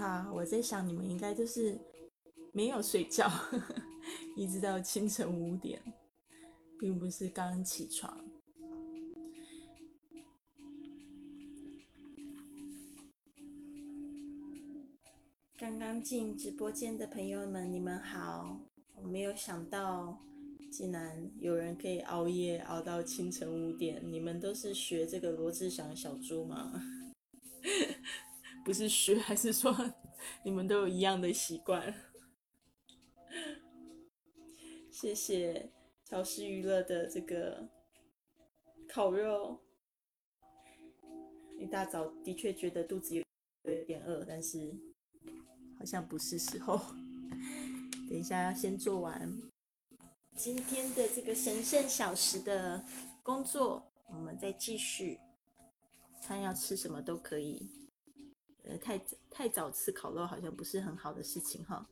啊，我在想你们应该就是没有睡觉，一直到清晨五点，并不是刚起床。刚刚进直播间的朋友们，你们好！我没有想到，竟然有人可以熬夜熬到清晨五点。你们都是学这个罗志祥小猪吗？不是学，还是说你们都有一样的习惯？谢谢潮湿娱乐的这个烤肉。一大早的确觉得肚子有有点饿，但是。好像不是时候，等一下要先做完今天的这个神圣小时的工作，我们再继续。看要吃什么都可以，呃，太太早吃烤肉好像不是很好的事情哈。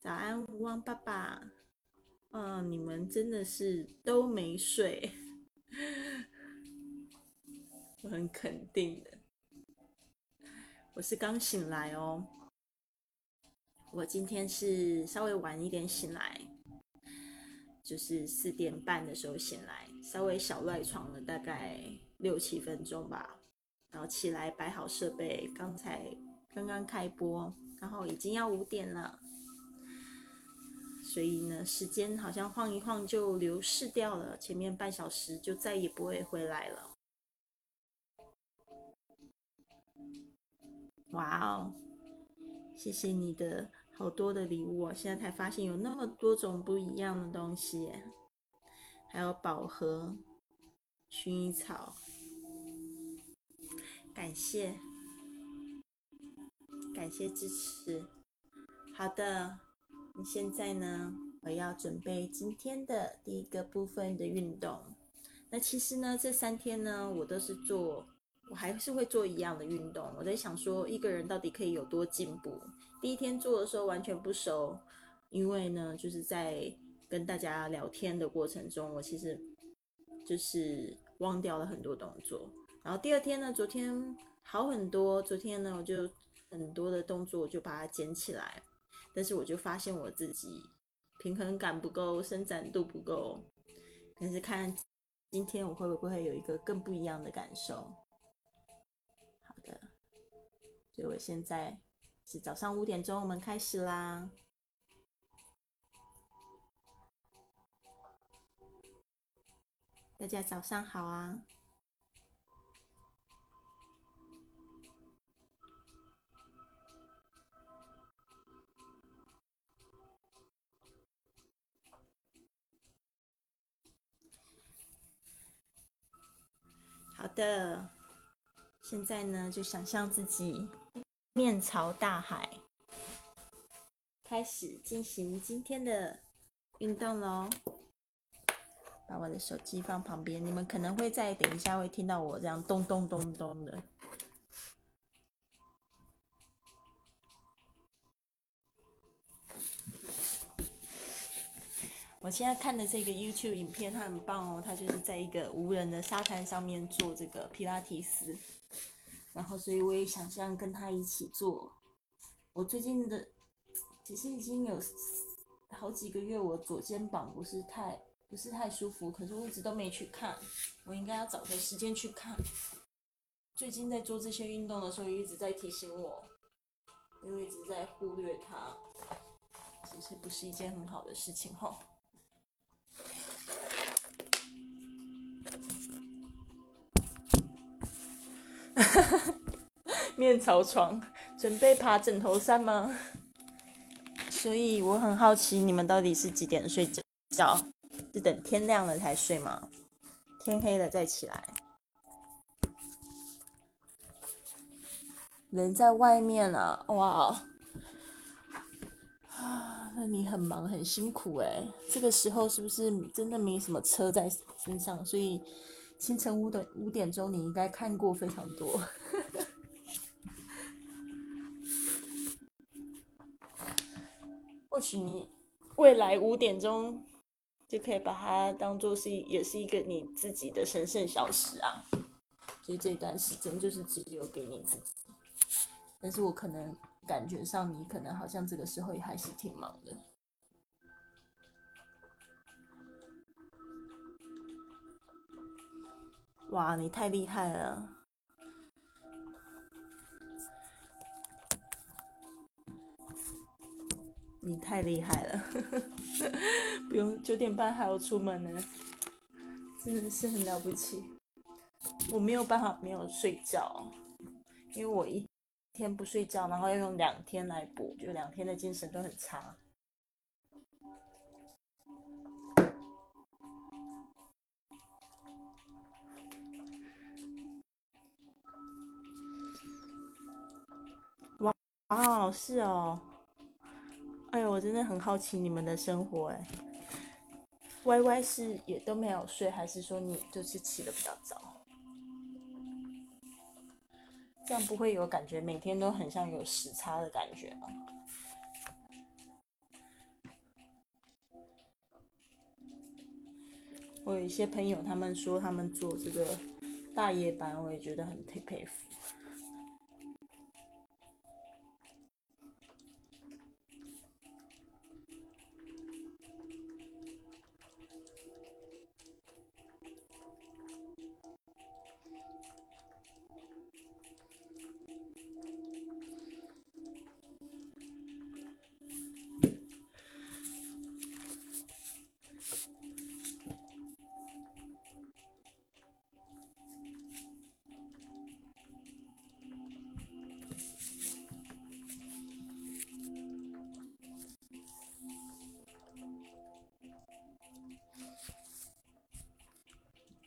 早安，吴王爸爸，嗯，你们真的是都没睡，我很肯定的，我是刚醒来哦。我今天是稍微晚一点醒来，就是四点半的时候醒来，稍微小赖床了大概六七分钟吧，然后起来摆好设备，刚才刚刚开播，然后已经要五点了，所以呢，时间好像晃一晃就流逝掉了，前面半小时就再也不会回来了。哇哦，谢谢你的。好多的礼物啊！现在才发现有那么多种不一样的东西，还有宝盒、薰衣草，谢，感谢支持。好的，你现在呢？我要准备今天的第一个部分的运动。那其实呢，这三天呢，我都是做。我还是会做一样的运动。我在想说，一个人到底可以有多进步？第一天做的时候完全不熟，因为呢，就是在跟大家聊天的过程中，我其实就是忘掉了很多动作。然后第二天呢，昨天好很多。昨天呢，我就很多的动作我就把它捡起来，但是我就发现我自己平衡感不够，伸展度不够。但是看今天我会不会有一个更不一样的感受？好的所以我现在是早上五点钟，我们开始啦。大家早上好啊！好的，现在呢，就想象自己。面朝大海，开始进行今天的运动喽。把我的手机放旁边，你们可能会在等一下会听到我这样咚咚咚咚的。我现在看的这个 YouTube 影片，它很棒哦，它就是在一个无人的沙滩上面做这个皮拉提斯。然后，所以我也想象跟他一起做。我最近的其实已经有好几个月，我左肩膀不是太不是太舒服，可是我一直都没去看。我应该要找个时间去看。最近在做这些运动的时候，一直在提醒我，因为一直在忽略它，其实不是一件很好的事情哈。面朝床，准备爬枕头山吗？所以我很好奇，你们到底是几点睡觉？是等天亮了才睡吗？天黑了再起来？人在外面啊，哇！啊，那你很忙很辛苦哎。这个时候是不是真的没什么车在身上？所以清晨五点五点钟，你应该看过非常多。或许你未来五点钟就可以把它当做是也是一个你自己的神圣小时啊，所以这段时间就是只有给你自己。但是我可能感觉上你可能好像这个时候也还是挺忙的。哇，你太厉害了！你太厉害了，不用九点半还要出门呢，真的是很了不起。我没有办法没有睡觉，因为我一天不睡觉，然后要用两天来补，就两天的精神都很差。哦，是哦。哎呦，我真的很好奇你们的生活哎。Y Y 是也都没有睡，还是说你就是起的比较早？这样不会有感觉每天都很像有时差的感觉吗？我有一些朋友，他们说他们做这个大夜班，我也觉得很佩佩服。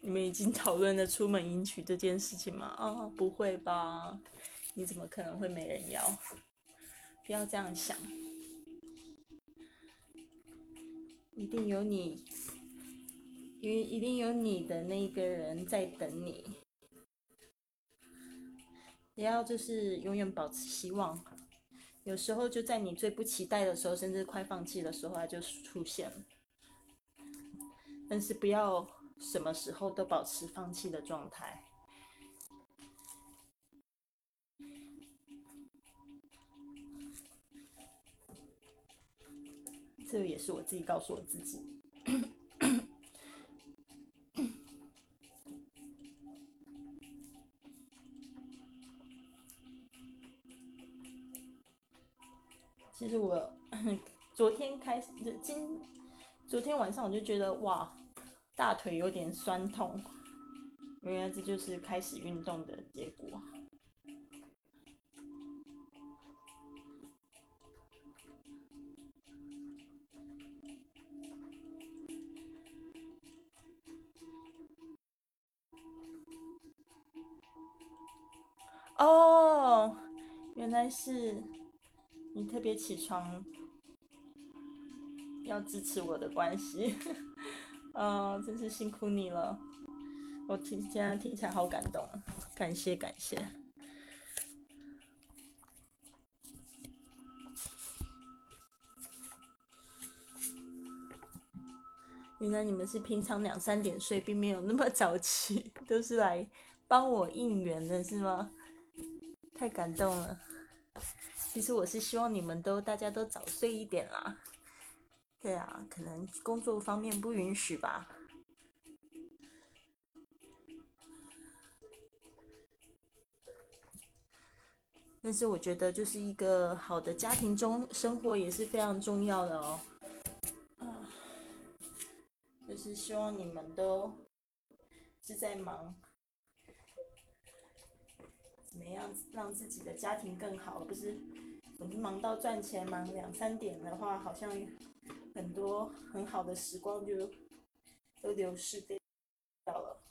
你们已经讨论了出门迎娶这件事情吗？啊，不会吧？你怎么可能会没人要？不要这样想，一定有你，因为一定有你的那个人在等你。也要就是永远保持希望，有时候就在你最不期待的时候，甚至快放弃的时候，它就出现了。但是不要。什么时候都保持放弃的状态，这个也是我自己告诉我自己。其实我 昨天开始，今昨天晚上我就觉得哇。大腿有点酸痛，原来这就是开始运动的结果。哦，原来是你特别起床要支持我的关系。啊，真是辛苦你了！我听现在听起来好感动，感谢感谢。原来你们是平常两三点睡，并没有那么早起，都是来帮我应援的，是吗？太感动了。其实我是希望你们都大家都早睡一点啦。对啊，可能工作方面不允许吧。但是我觉得，就是一个好的家庭中生活也是非常重要的哦。就是希望你们都是在忙，怎么样让自己的家庭更好，不是总是忙到赚钱，忙两三点的话，好像。很多很好的时光就都流逝掉了。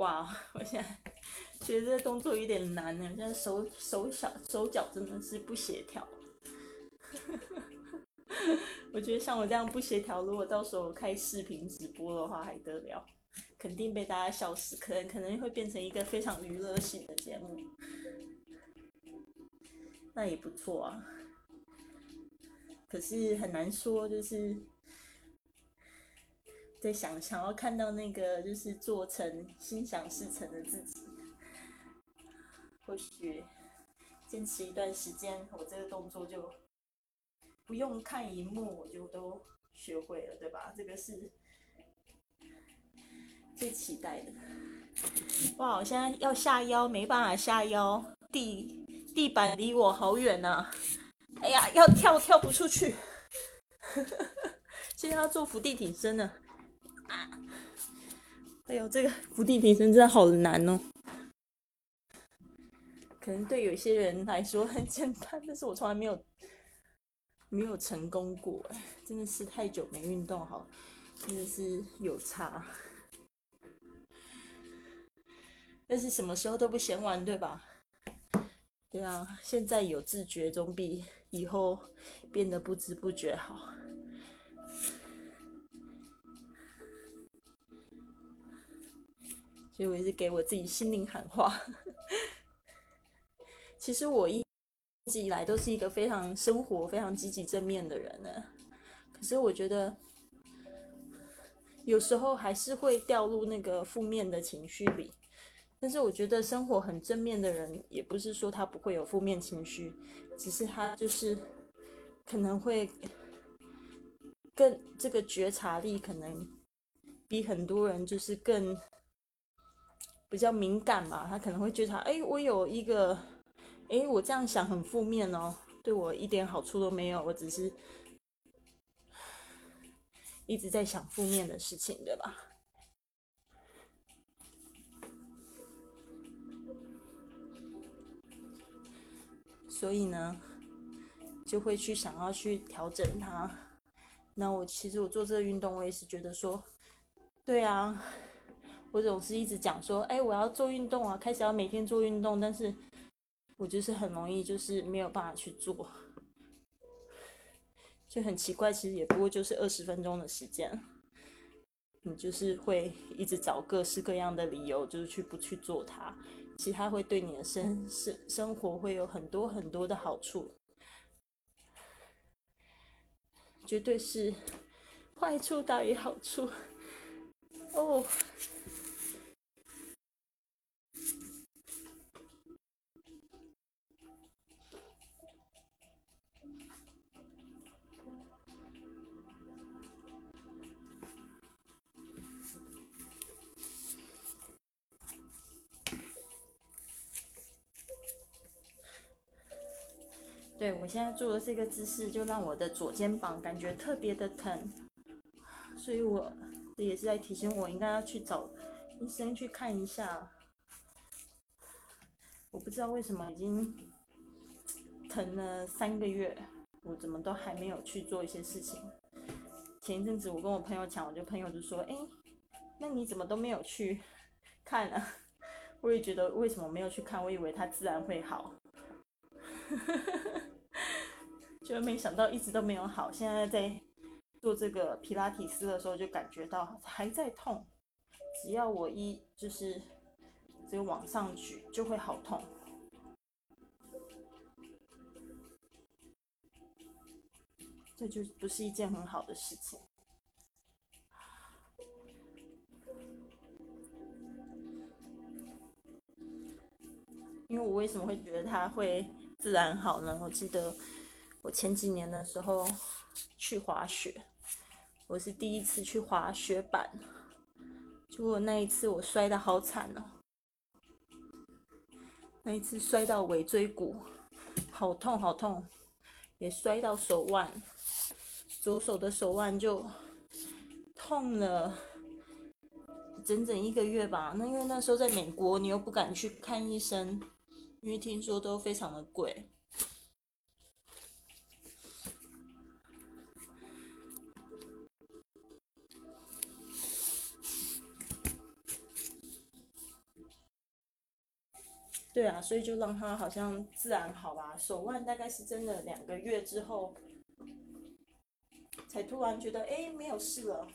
哇，我现在觉得这个动作有点难呢，现在手手小手脚真的是不协调。我觉得像我这样不协调，如果到时候开视频直播的话，还得了？肯定被大家笑死，可能可能会变成一个非常娱乐性的节目，那也不错啊。可是很难说，就是在想想要看到那个就是做成心想事成的自己，或许坚持一段时间，我这个动作就不用看荧幕，我就都学会了，对吧？这个是最期待的。哇，我现在要下腰，没办法下腰，地地板离我好远呐。哎呀，要跳跳不出去，现在要做伏地挺身呢。哎呦，这个伏地挺身真的好难哦。可能对有些人来说很简单，但是我从来没有没有成功过，真的是太久没运动好，真的是有差。但是什么时候都不嫌晚，对吧？对啊，现在有自觉总比。以后变得不知不觉好，所以我一直给我自己心灵喊话。其实我一直以来都是一个非常生活、非常积极正面的人呢。可是我觉得有时候还是会掉入那个负面的情绪里。但是我觉得生活很正面的人，也不是说他不会有负面情绪，只是他就是可能会更这个觉察力可能比很多人就是更比较敏感嘛。他可能会觉察，哎，我有一个，哎，我这样想很负面哦，对我一点好处都没有，我只是一直在想负面的事情，对吧？所以呢，就会去想要去调整它。那我其实我做这个运动，我也是觉得说，对啊，我总是一直讲说，哎，我要做运动啊，开始要每天做运动，但是我就是很容易就是没有办法去做，就很奇怪。其实也不过就是二十分钟的时间，你就是会一直找各式各样的理由，就是去不去做它。其他会对你的生生生活会有很多很多的好处，绝对是坏处大于好处哦。对我现在做的这个姿势，就让我的左肩膀感觉特别的疼，所以我这也是在提醒我应该要去找医生去看一下。我不知道为什么已经疼了三个月，我怎么都还没有去做一些事情。前一阵子我跟我朋友讲，我就朋友就说：“哎，那你怎么都没有去看呢？”我也觉得为什么没有去看，我以为它自然会好。就没想到一直都没有好，现在在做这个皮拉提斯的时候就感觉到还在痛，只要我一就是这个往上举就会好痛，这就不是一件很好的事情。因为我为什么会觉得它会自然好呢？我记得。我前几年的时候去滑雪，我是第一次去滑雪板，结果那一次我摔的好惨哦，那一次摔到尾椎骨，好痛好痛，也摔到手腕，左手的手腕就痛了整整一个月吧。那因为那时候在美国，你又不敢去看医生，因为听说都非常的贵。对啊，所以就让它好像自然好吧。手腕大概是真的两个月之后，才突然觉得哎没有事了。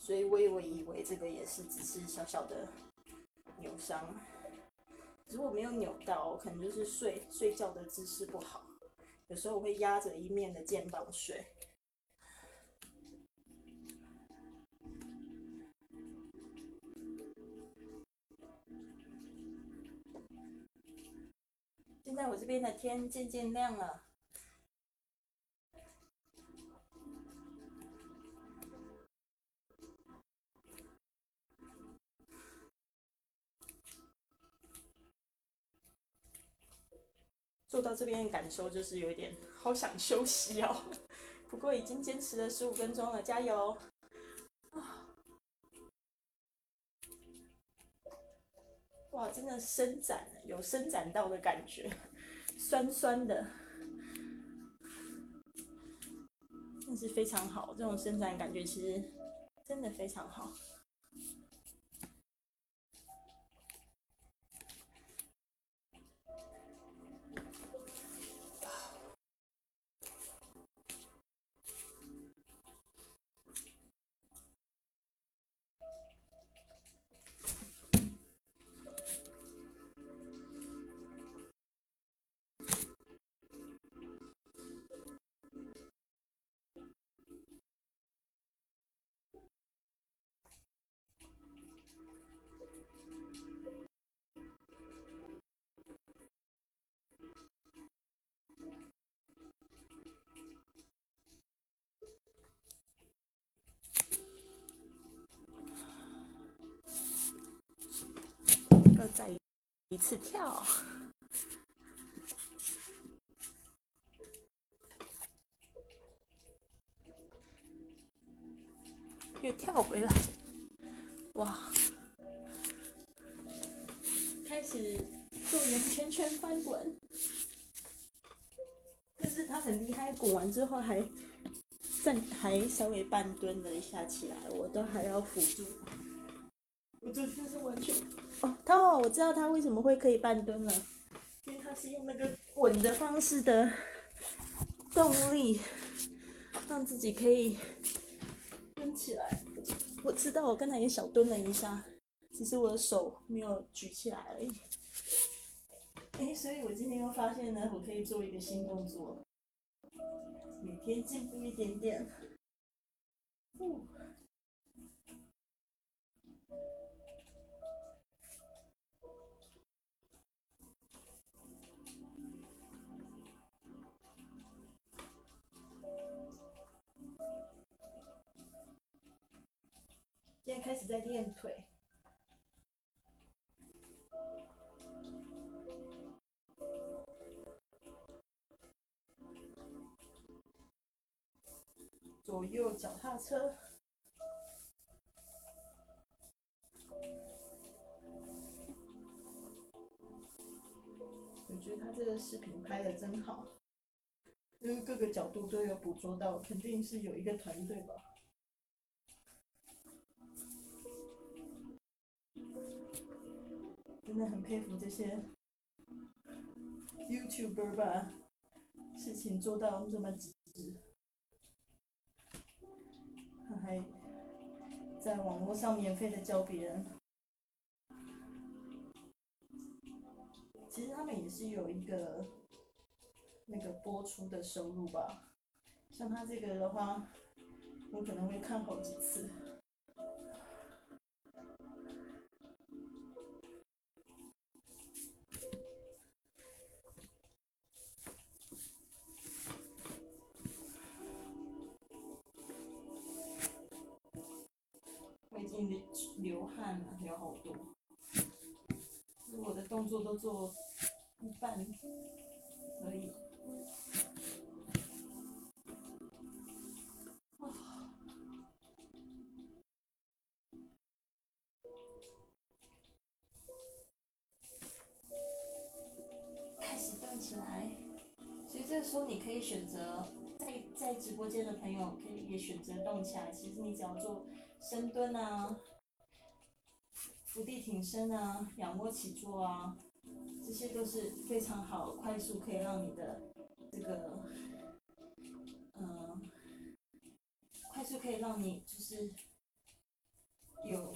所以我以为以为这个也是只是小小的扭伤，如果没有扭到，可能就是睡睡觉的姿势不好。有时候我会压着一面的肩膀睡。现在我这边的天渐渐亮了。坐到这边感受就是有点好想休息哦，不过已经坚持了十五分钟了，加油！哇，真的伸展有伸展到的感觉，酸酸的，真是非常好。这种伸展感觉其实真的非常好。再一次跳，又跳回来，哇！开始做圆圈圈翻滚，但是他很厉害，滚完之后还站，还稍微半蹲了一下起来，我都还要辅助。我这就是完全。哦，他哦，我知道他为什么会可以半蹲了，因为他是用那个滚的方式的动力，让自己可以蹲起来。我知道，我刚才也小蹲了一下，只是我的手没有举起来而已。哎，所以我今天又发现呢，我可以做一个新动作，每天进步一点点。开始在练腿，左右脚踏车。我觉得他这个视频拍的真好，因为各个角度都有捕捉到，肯定是有一个团队吧。真的很佩服这些 YouTuber 把事情做到这么极致，他还在网络上免费的教别人。其实他们也是有一个那个播出的收入吧，像他这个的话，我可能会看好几次。你流汗了，流好多。我的动作都做一半而已。开始动起来。其实这个时候你可以选择在在直播间的朋友可以也选择动起来。其实你只要做深蹲啊、伏地挺身啊、仰卧起坐啊，这些都是非常好、快速可以让你的这个，嗯，快速可以让你就是有。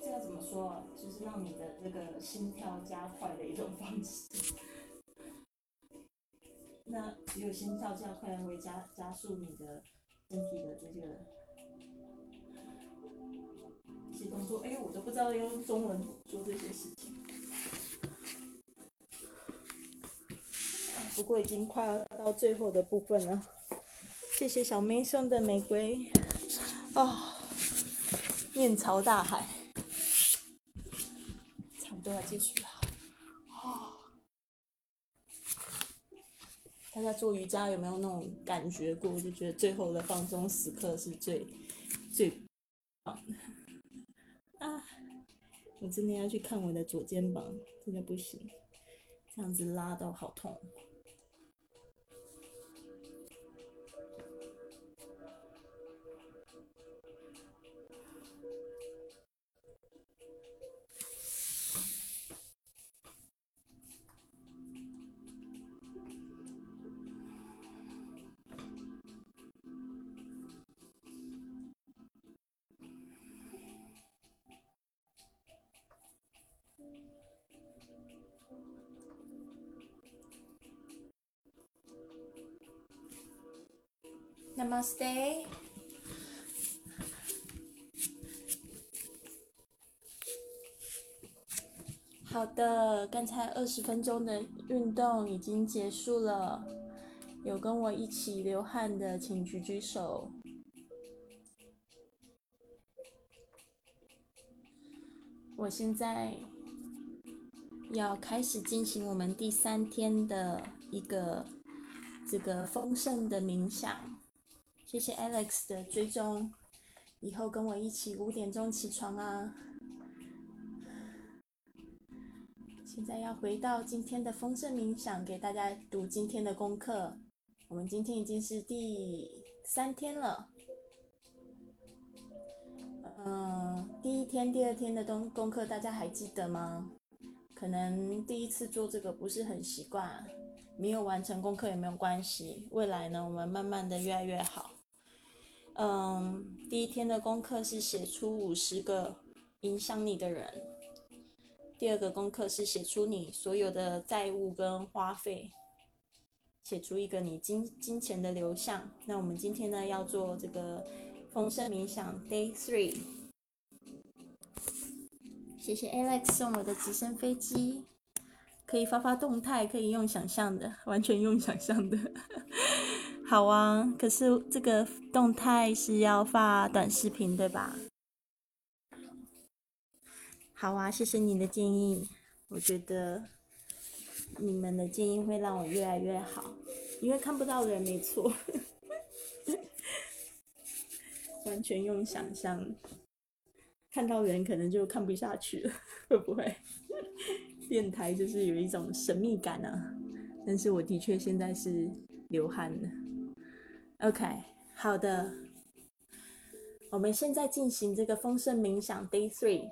这要怎么说啊？就是让你的这个心跳加快的一种方式。那只有心跳加快会加加速你的身体的这个动作。哎，我都不知道要用中文做这些事情。不过已经快要到最后的部分了。谢谢小妹送的玫瑰。啊，面朝大海。差不多要继续了，哦！大家做瑜伽有没有那种感觉过？就觉得最后的放松时刻是最最棒的啊！我真的要去看我的左肩膀，真的不行，这样子拉到好痛。Namaste。好的，刚才二十分钟的运动已经结束了。有跟我一起流汗的，请举举手。我现在要开始进行我们第三天的一个这个丰盛的冥想。谢谢 Alex 的追踪，以后跟我一起五点钟起床啊！现在要回到今天的丰盛冥想，给大家读今天的功课。我们今天已经是第三天了。嗯，第一天、第二天的东功课大家还记得吗？可能第一次做这个不是很习惯，没有完成功课也没有关系。未来呢，我们慢慢的越来越好。嗯，第一天的功课是写出五十个影响你的人。第二个功课是写出你所有的债务跟花费，写出一个你金金钱的流向。那我们今天呢要做这个丰盛冥想 Day Three。谢谢 Alex 送我的直升飞机，可以发发动态，可以用想象的，完全用想象的。好啊，可是这个动态是要发短视频对吧？好啊，谢谢你的建议，我觉得你们的建议会让我越来越好，因为看不到人没错，完全用想象，看到人可能就看不下去了，会不会？电台就是有一种神秘感啊，但是我的确现在是流汗了。OK，好的，我们现在进行这个丰盛冥想 Day Three，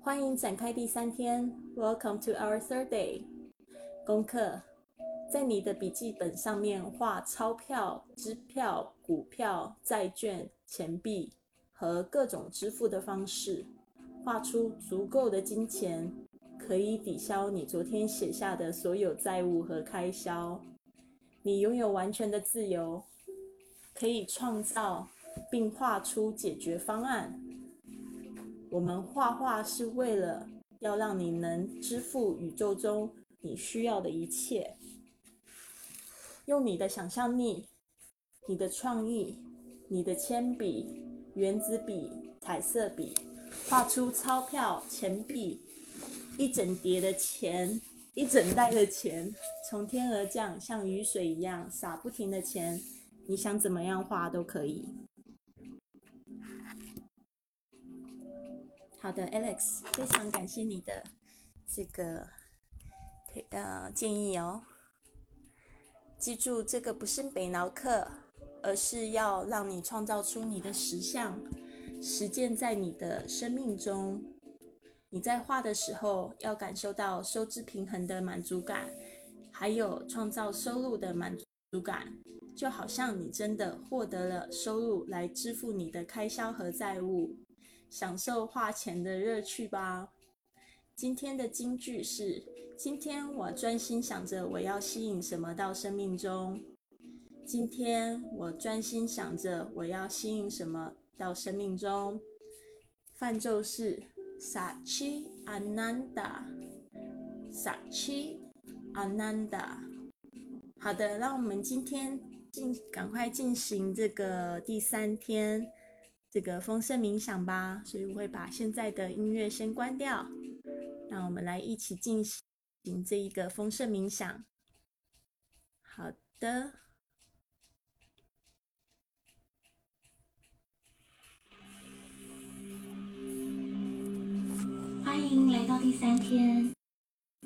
欢迎展开第三天，Welcome to our third day。功课，在你的笔记本上面画钞票、支票、股票、债券、钱币和各种支付的方式，画出足够的金钱，可以抵消你昨天写下的所有债务和开销。你拥有完全的自由。可以创造并画出解决方案。我们画画是为了要让你能支付宇宙中你需要的一切。用你的想象力、你的创意、你的铅笔、原子笔、彩色笔，画出钞票、钱币，一整叠的钱，一整袋的钱，从天而降，像雨水一样洒不停的钱。你想怎么样画都可以。好的，Alex，非常感谢你的这个呃建议哦。记住，这个不是北脑课，而是要让你创造出你的实像，实践在你的生命中。你在画的时候，要感受到收支平衡的满足感，还有创造收入的满足足感，就好像你真的获得了收入来支付你的开销和债务，享受花钱的乐趣吧。今天的金句是：今天我专心想着我要吸引什么到生命中。今天我专心想着我要吸引什么到生命中。泛咒是。Sachi Ananda，Sachi Ananda。好的，那我们今天进，赶快进行这个第三天这个丰盛冥想吧。所以我会把现在的音乐先关掉，那我们来一起进行这一个丰盛冥想。好的。欢迎来到第三天。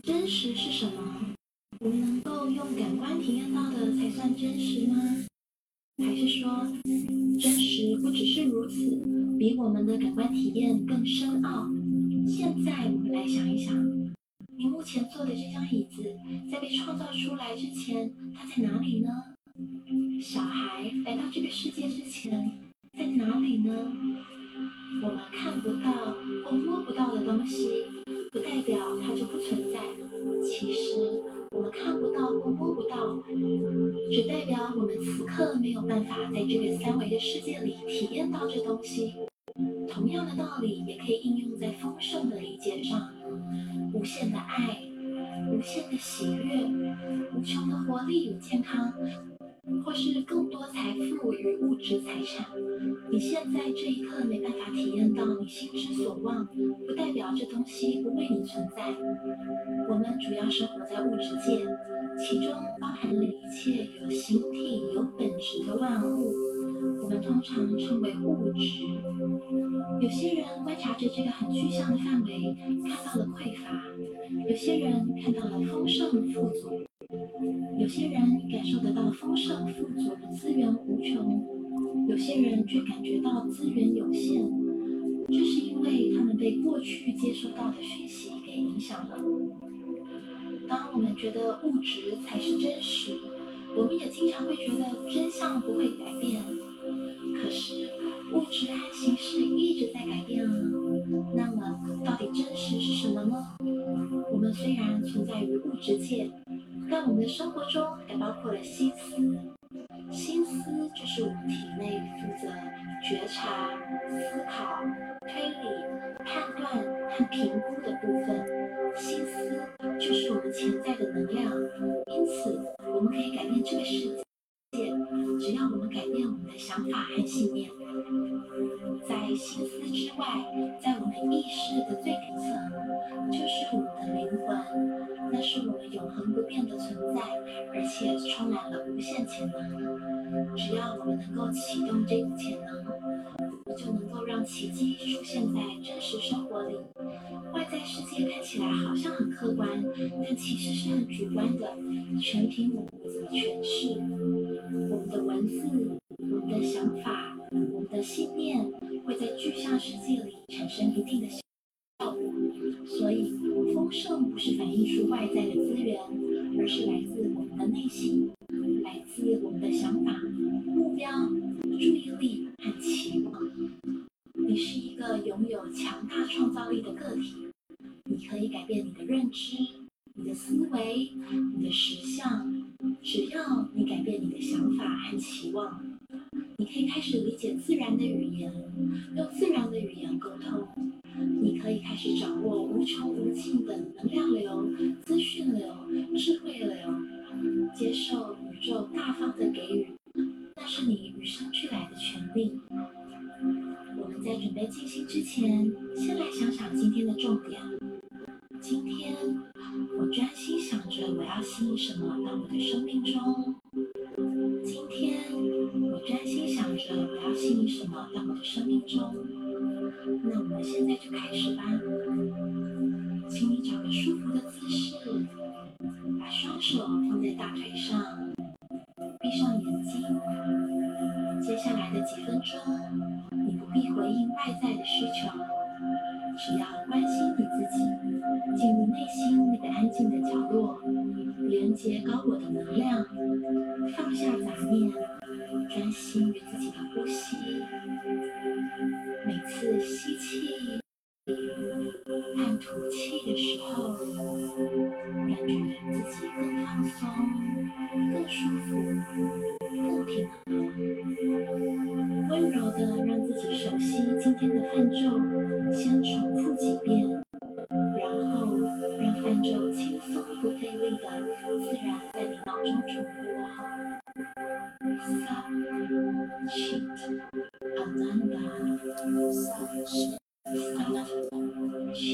真实是什么？我们能够用感官体验到的才算真实吗？还是说，真实不只是如此，比我们的感官体验更深奥？现在我们来想一想，你目前坐的这张椅子，在被创造出来之前，它在哪里呢？小孩来到这个世界之前，在哪里呢？我们看不到或摸不到的东西，不代表它就不存在。其实，我们看不到或摸不到，只代表我们此刻没有办法在这个三维的世界里体验到这东西。同样的道理也可以应用在丰盛的理解上：无限的爱，无限的喜悦，无穷的活力与健康。或是更多财富与物质财产，你现在这一刻没办法体验到你心之所望，不代表这东西不为你存在。我们主要生活在物质界，其中包含了一切有形体、有本质的万物，我们通常称为物质。有些人观察着这个很具象的范围，看到了匮乏；有些人看到了丰盛富足。有些人感受得到丰盛富足资源无穷，有些人却感觉到资源有限。这是因为他们被过去接收到的讯息给影响了。当我们觉得物质才是真实，我们也经常会觉得真相不会改变。可是物质和形式一直在改变啊。那么到底真实是什么呢？我们虽然存在于物质界。但我们的生活中，还包括了心思。心思就是我们体内负责觉察、思考、推理、判断和评估的部分。心思就是我们潜在的能量，因此我们可以改变这个世界。只要我们改变我们的想法和信念，在心思之外，在我们意识的最底层，就是我们的灵魂，那是我们永恒不变的存在，而且充满了无限潜能。只要我们能够启动这股潜能，我们就能够让奇迹出现在真实生活里。外在世界看起来好像很客观，但其实是很主观的，全凭我们怎么诠释。我们的文字、我们的想法、我们的信念，会在具象世界里产生一定的效果。所以，丰盛不是反映出外在的资源，而是来自我们的内心，来自我们的想法、目标、注意力和期望。你是一个拥有强大创造力的个体，你可以改变你的认知、你的思维、你的实相。只要你改变你的想法和期望，你可以开始理解自然的语言，用自然的语言沟通。你可以开始掌握无穷无尽的能量流、资讯流、智慧流，接受宇宙大方的给予，那是你与生俱来的权利。我们在准备进行之前，先来想想今天的重点。今天我专心想着我要吸引什么到我的生命中今天我专心想着我要吸引什么到我的生命中那我们现在就开始吧请你找个舒服的姿势把双手放在大腿上闭上眼睛。接下来的几分钟你不必回应外在的需求。只要关心你自己。进入内心那个安静的角落连接高我的能量放下杂念专心于自己的呼吸。每次吸气和吐气的时候，感觉自己更放松、更舒服、更平衡。温柔的让自己熟悉今天的泛咒，先重复几遍，然后让泛咒轻松不费力的自然在你脑中重播。Sa Chit Ananda Sa 嗯。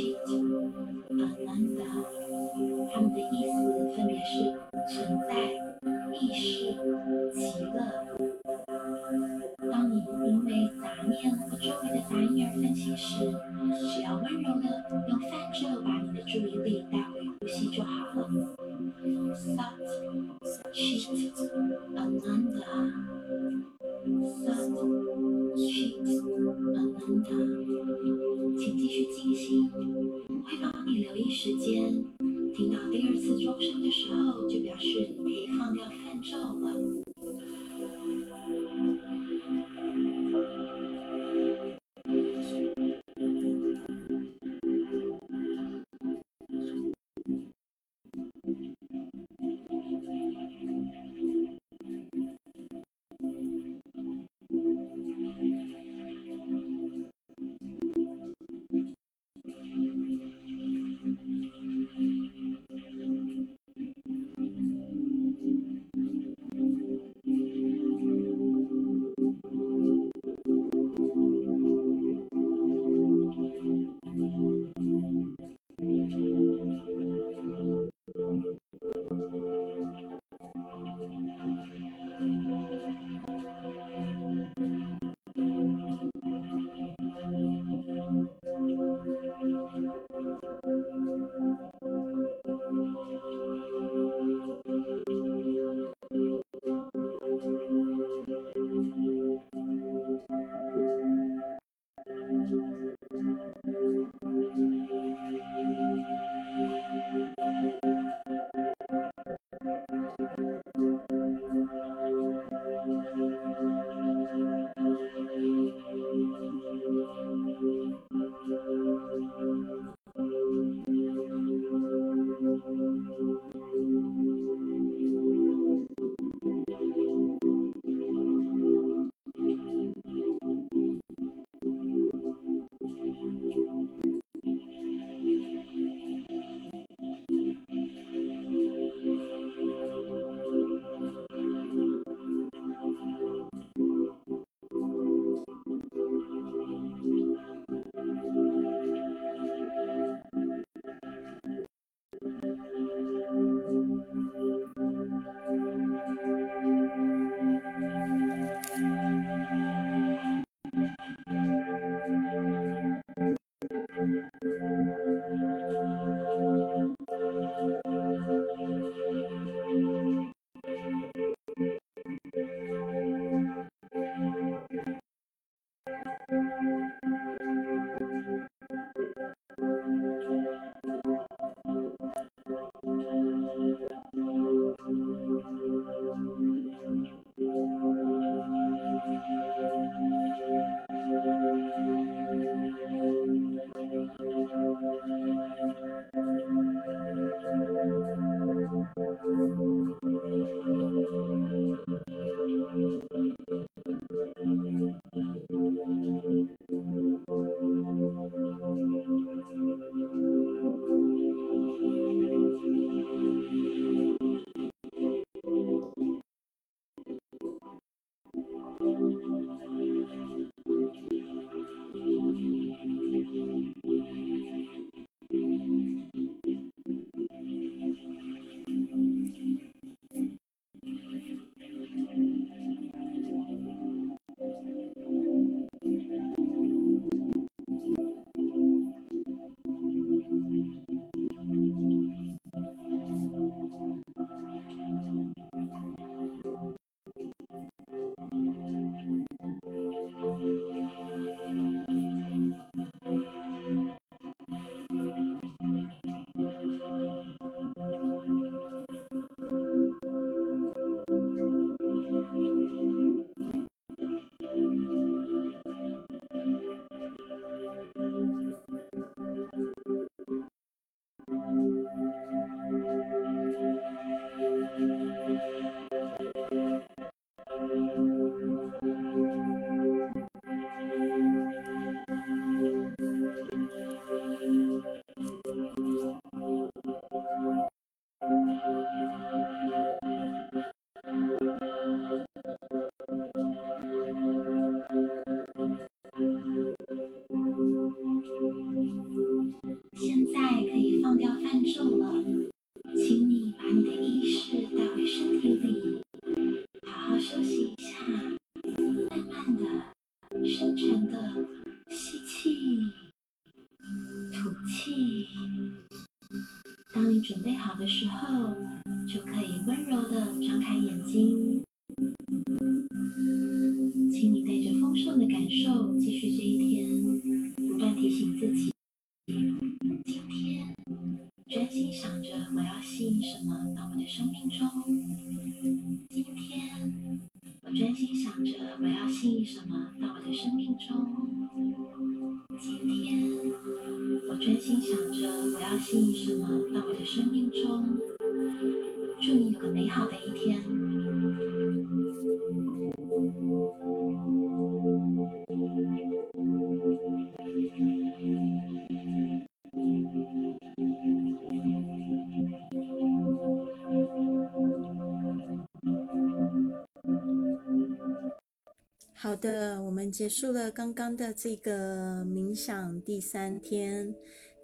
的，我们结束了刚刚的这个冥想第三天，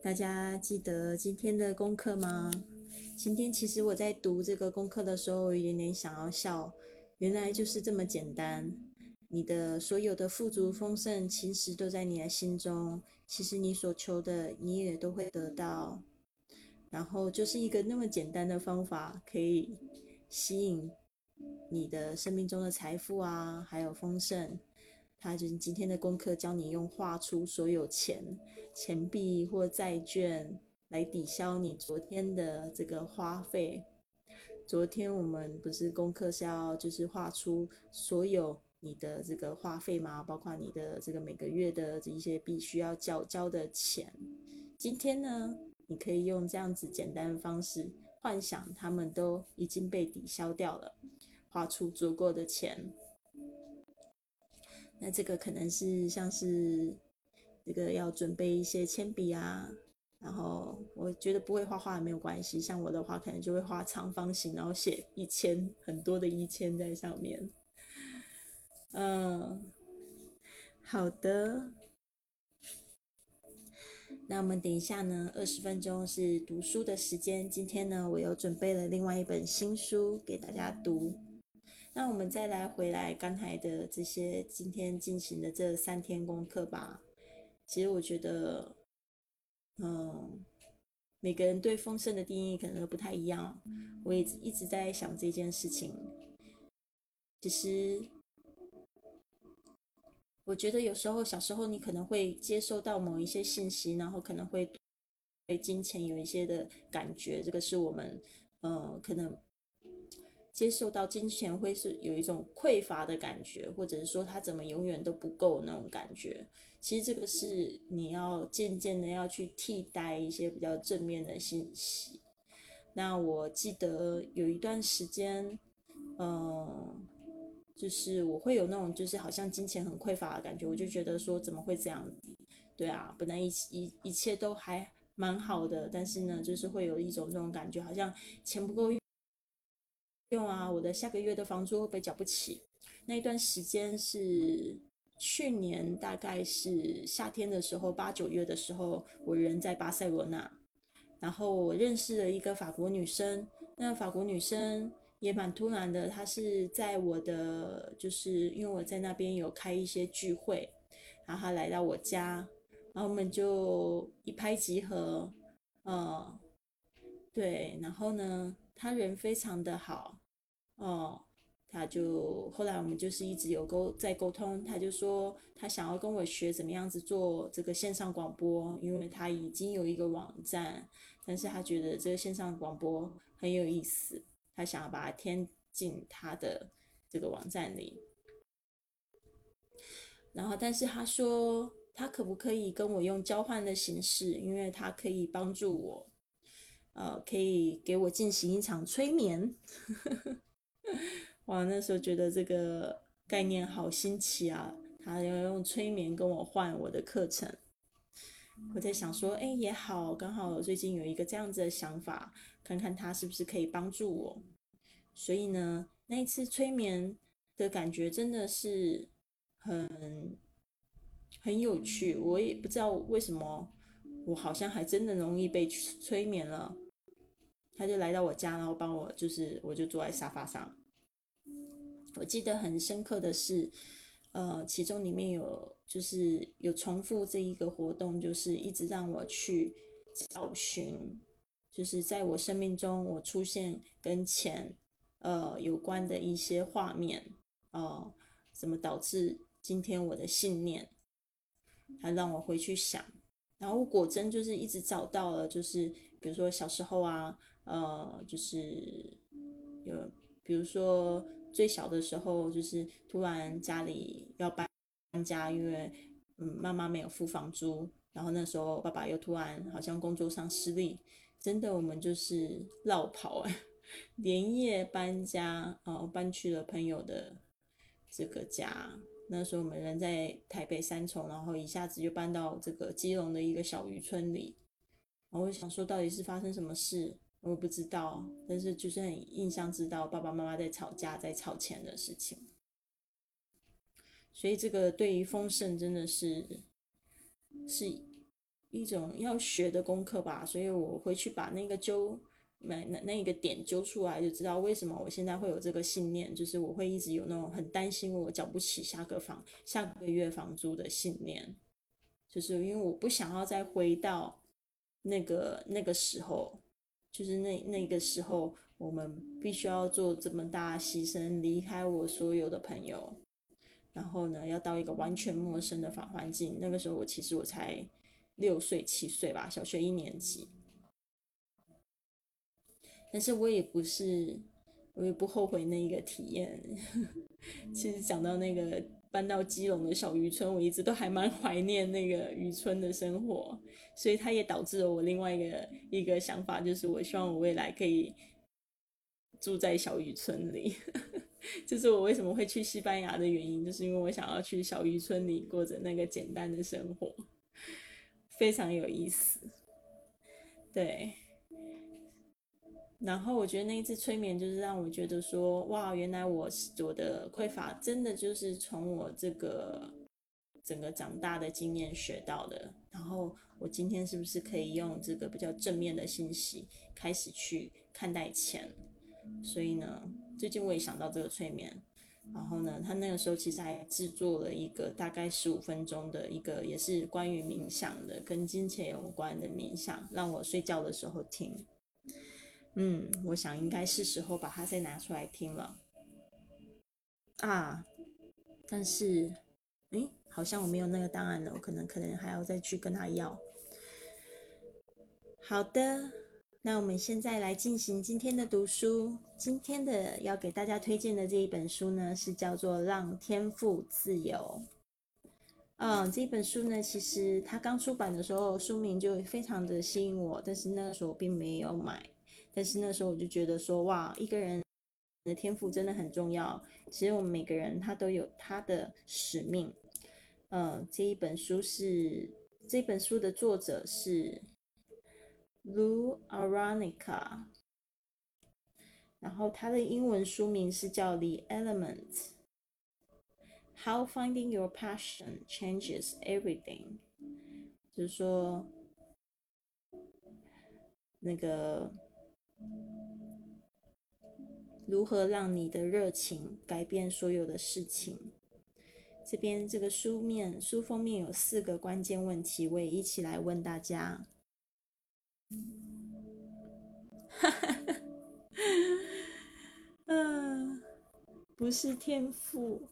大家记得今天的功课吗？今天其实我在读这个功课的时候，有点想要笑，原来就是这么简单。你的所有的富足丰盛，其实都在你的心中。其实你所求的，你也都会得到。然后就是一个那么简单的方法，可以吸引你的生命中的财富啊，还有丰盛。他就是今天的功课，教你用画出所有钱、钱币或债券来抵消你昨天的这个花费。昨天我们不是功课是要就是画出所有。你的这个花费吗，包括你的这个每个月的这一些必须要交交的钱。今天呢，你可以用这样子简单的方式，幻想他们都已经被抵消掉了，花出足够的钱。那这个可能是像是这个要准备一些铅笔啊，然后我觉得不会画画也没有关系，像我的话可能就会画长方形，然后写一千很多的一千在上面。嗯，好的。那我们等一下呢？二十分钟是读书的时间。今天呢，我又准备了另外一本新书给大家读。那我们再来回来刚才的这些今天进行的这三天功课吧。其实我觉得，嗯，每个人对丰盛的定义可能都不太一样。我也一直在想这件事情。其实。我觉得有时候小时候你可能会接受到某一些信息，然后可能会对金钱有一些的感觉，这个是我们呃可能接受到金钱会是有一种匮乏的感觉，或者是说它怎么永远都不够那种感觉。其实这个是你要渐渐的要去替代一些比较正面的信息。那我记得有一段时间，嗯。就是我会有那种，就是好像金钱很匮乏的感觉，我就觉得说怎么会这样？对啊，本来一一一切都还蛮好的，但是呢，就是会有一种那种感觉，好像钱不够用用啊，我的下个月的房租会不会缴不起？那一段时间是去年大概是夏天的时候，八九月的时候，我人在巴塞罗那，然后我认识了一个法国女生，那法国女生。也蛮突然的，她是在我的，就是因为我在那边有开一些聚会，然后她来到我家，然后我们就一拍即合，嗯，对，然后呢，他人非常的好，哦，他就后来我们就是一直有沟在沟通，他就说他想要跟我学怎么样子做这个线上广播，因为他已经有一个网站，但是他觉得这个线上广播很有意思。他想要把它添进他的这个网站里，然后，但是他说他可不可以跟我用交换的形式，因为他可以帮助我，呃，可以给我进行一场催眠。哇，那时候觉得这个概念好新奇啊！他要用催眠跟我换我的课程，我在想说，哎，也好，刚好最近有一个这样子的想法。看看他是不是可以帮助我，所以呢，那一次催眠的感觉真的是很很有趣。我也不知道为什么，我好像还真的容易被催眠了。他就来到我家，然后帮我，就是我就坐在沙发上。我记得很深刻的是，呃，其中里面有就是有重复这一个活动，就是一直让我去找寻。就是在我生命中我出现跟钱呃有关的一些画面，呃，怎么导致今天我的信念，他让我回去想，然后果真就是一直找到了，就是比如说小时候啊，呃，就是有比如说最小的时候，就是突然家里要搬家，因为嗯妈妈没有付房租。然后那时候爸爸又突然好像工作上失利，真的我们就是绕跑哎，连夜搬家哦，搬去了朋友的这个家。那时候我们人在台北三重，然后一下子就搬到这个基隆的一个小渔村里。然后想说，到底是发生什么事？我不知道，但是就是很印象知道爸爸妈妈在吵架，在吵钱的事情。所以这个对于丰盛真的是。是一种要学的功课吧，所以我回去把那个揪，那那那一个点揪出来，就知道为什么我现在会有这个信念，就是我会一直有那种很担心我缴不起下个房下个月房租的信念，就是因为我不想要再回到那个那个时候，就是那那个时候我们必须要做这么大牺牲，离开我所有的朋友。然后呢，要到一个完全陌生的反环境。那个时候我其实我才六岁七岁吧，小学一年级。但是我也不是，我也不后悔那一个体验。其实讲到那个搬到基隆的小渔村，我一直都还蛮怀念那个渔村的生活。所以它也导致了我另外一个一个想法，就是我希望我未来可以住在小渔村里。就是我为什么会去西班牙的原因，就是因为我想要去小渔村里过着那个简单的生活，非常有意思。对，然后我觉得那一次催眠就是让我觉得说，哇，原来我我的匮乏真的就是从我这个整个长大的经验学到的。然后我今天是不是可以用这个比较正面的信息开始去看待钱？所以呢？最近我也想到这个催眠，然后呢，他那个时候其实还制作了一个大概十五分钟的一个，也是关于冥想的，跟金钱有关的冥想，让我睡觉的时候听。嗯，我想应该是时候把它再拿出来听了。啊，但是，诶，好像我没有那个档案了，我可能可能还要再去跟他要。好的。那我们现在来进行今天的读书。今天的要给大家推荐的这一本书呢，是叫做《让天赋自由》。嗯，这本书呢，其实它刚出版的时候，书名就非常的吸引我，但是那个时候我并没有买。但是那时候我就觉得说，哇，一个人的天赋真的很重要。其实我们每个人他都有他的使命。嗯，这一本书是这本书的作者是。Lu Aronica，然后它的英文书名是叫《The Element: How Finding Your Passion Changes Everything》，就是说那个如何让你的热情改变所有的事情。这边这个书面书封面有四个关键问题，我也一起来问大家。哈哈，嗯，不是天赋，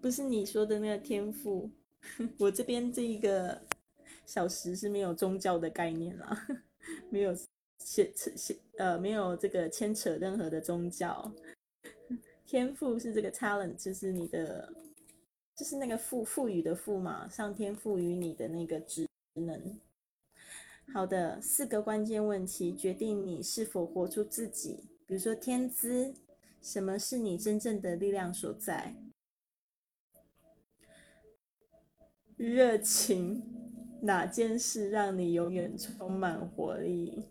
不是你说的那个天赋。我这边这一个小时是没有宗教的概念啦，没有牵扯牵呃没有这个牵扯任何的宗教。天赋是这个 talent，就是你的，就是那个赋赋予的赋嘛，上天赋予你的那个职能。好的，四个关键问题决定你是否活出自己。比如说天资，什么是你真正的力量所在？热情，哪件事让你永远充满活力？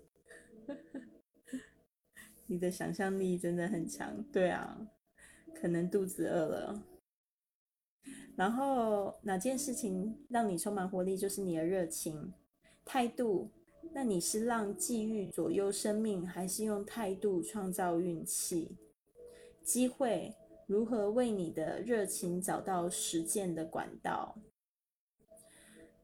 你的想象力真的很强。对啊，可能肚子饿了。然后哪件事情让你充满活力？就是你的热情。态度，那你是让际遇左右生命，还是用态度创造运气？机会，如何为你的热情找到实践的管道？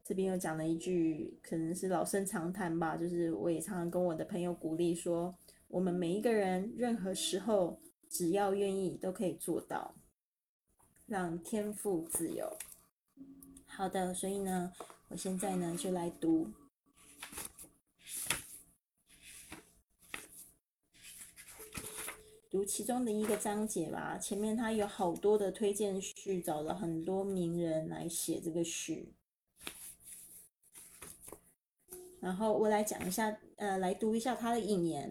这边又讲了一句，可能是老生常谈吧，就是我也常常跟我的朋友鼓励说，我们每一个人任何时候只要愿意都可以做到，让天赋自由。好的，所以呢，我现在呢就来读。读其中的一个章节吧，前面他有好多的推荐序，找了很多名人来写这个序。然后我来讲一下，呃，来读一下他的引言。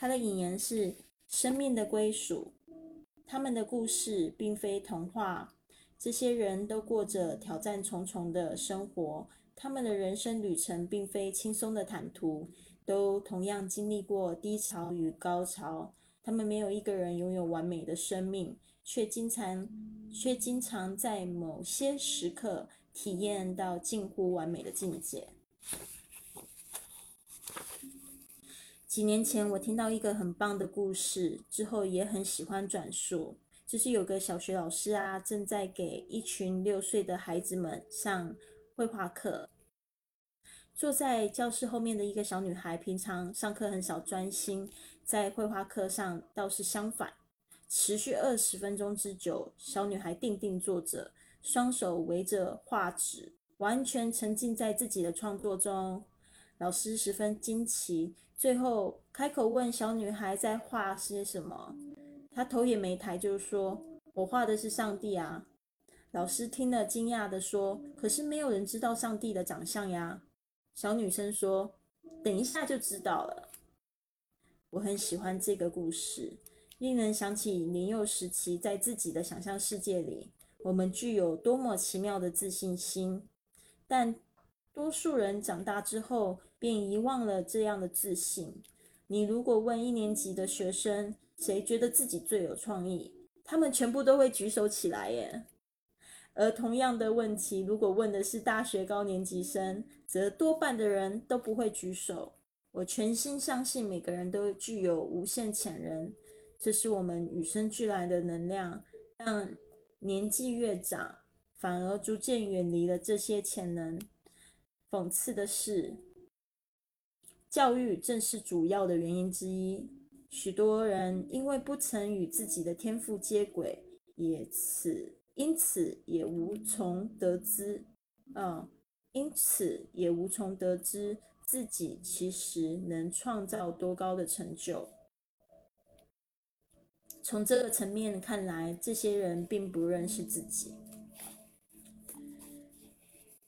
他的引言是：生命的归属，他们的故事并非童话。这些人都过着挑战重重的生活，他们的人生旅程并非轻松的坦途，都同样经历过低潮与高潮。他们没有一个人拥有完美的生命，却经常却经常在某些时刻体验到近乎完美的境界。几年前，我听到一个很棒的故事，之后也很喜欢转述。就是有个小学老师啊，正在给一群六岁的孩子们上绘画课。坐在教室后面的一个小女孩，平常上课很少专心。在绘画课上倒是相反，持续二十分钟之久。小女孩定定坐着，双手围着画纸，完全沉浸在自己的创作中。老师十分惊奇，最后开口问小女孩在画些什么。她头也没抬就说：“我画的是上帝啊！”老师听了惊讶地说：“可是没有人知道上帝的长相呀。”小女生说：“等一下就知道了。”我很喜欢这个故事，令人想起年幼时期在自己的想象世界里，我们具有多么奇妙的自信心。但多数人长大之后便遗忘了这样的自信。你如果问一年级的学生，谁觉得自己最有创意，他们全部都会举手起来耶。而同样的问题，如果问的是大学高年级生，则多半的人都不会举手。我全心相信每个人都具有无限潜能，这是我们与生俱来的能量。但年纪越长，反而逐渐远离了这些潜能。讽刺的是，教育正是主要的原因之一。许多人因为不曾与自己的天赋接轨，也此因此也无从得知，嗯，因此也无从得知。自己其实能创造多高的成就？从这个层面看来，这些人并不认识自己。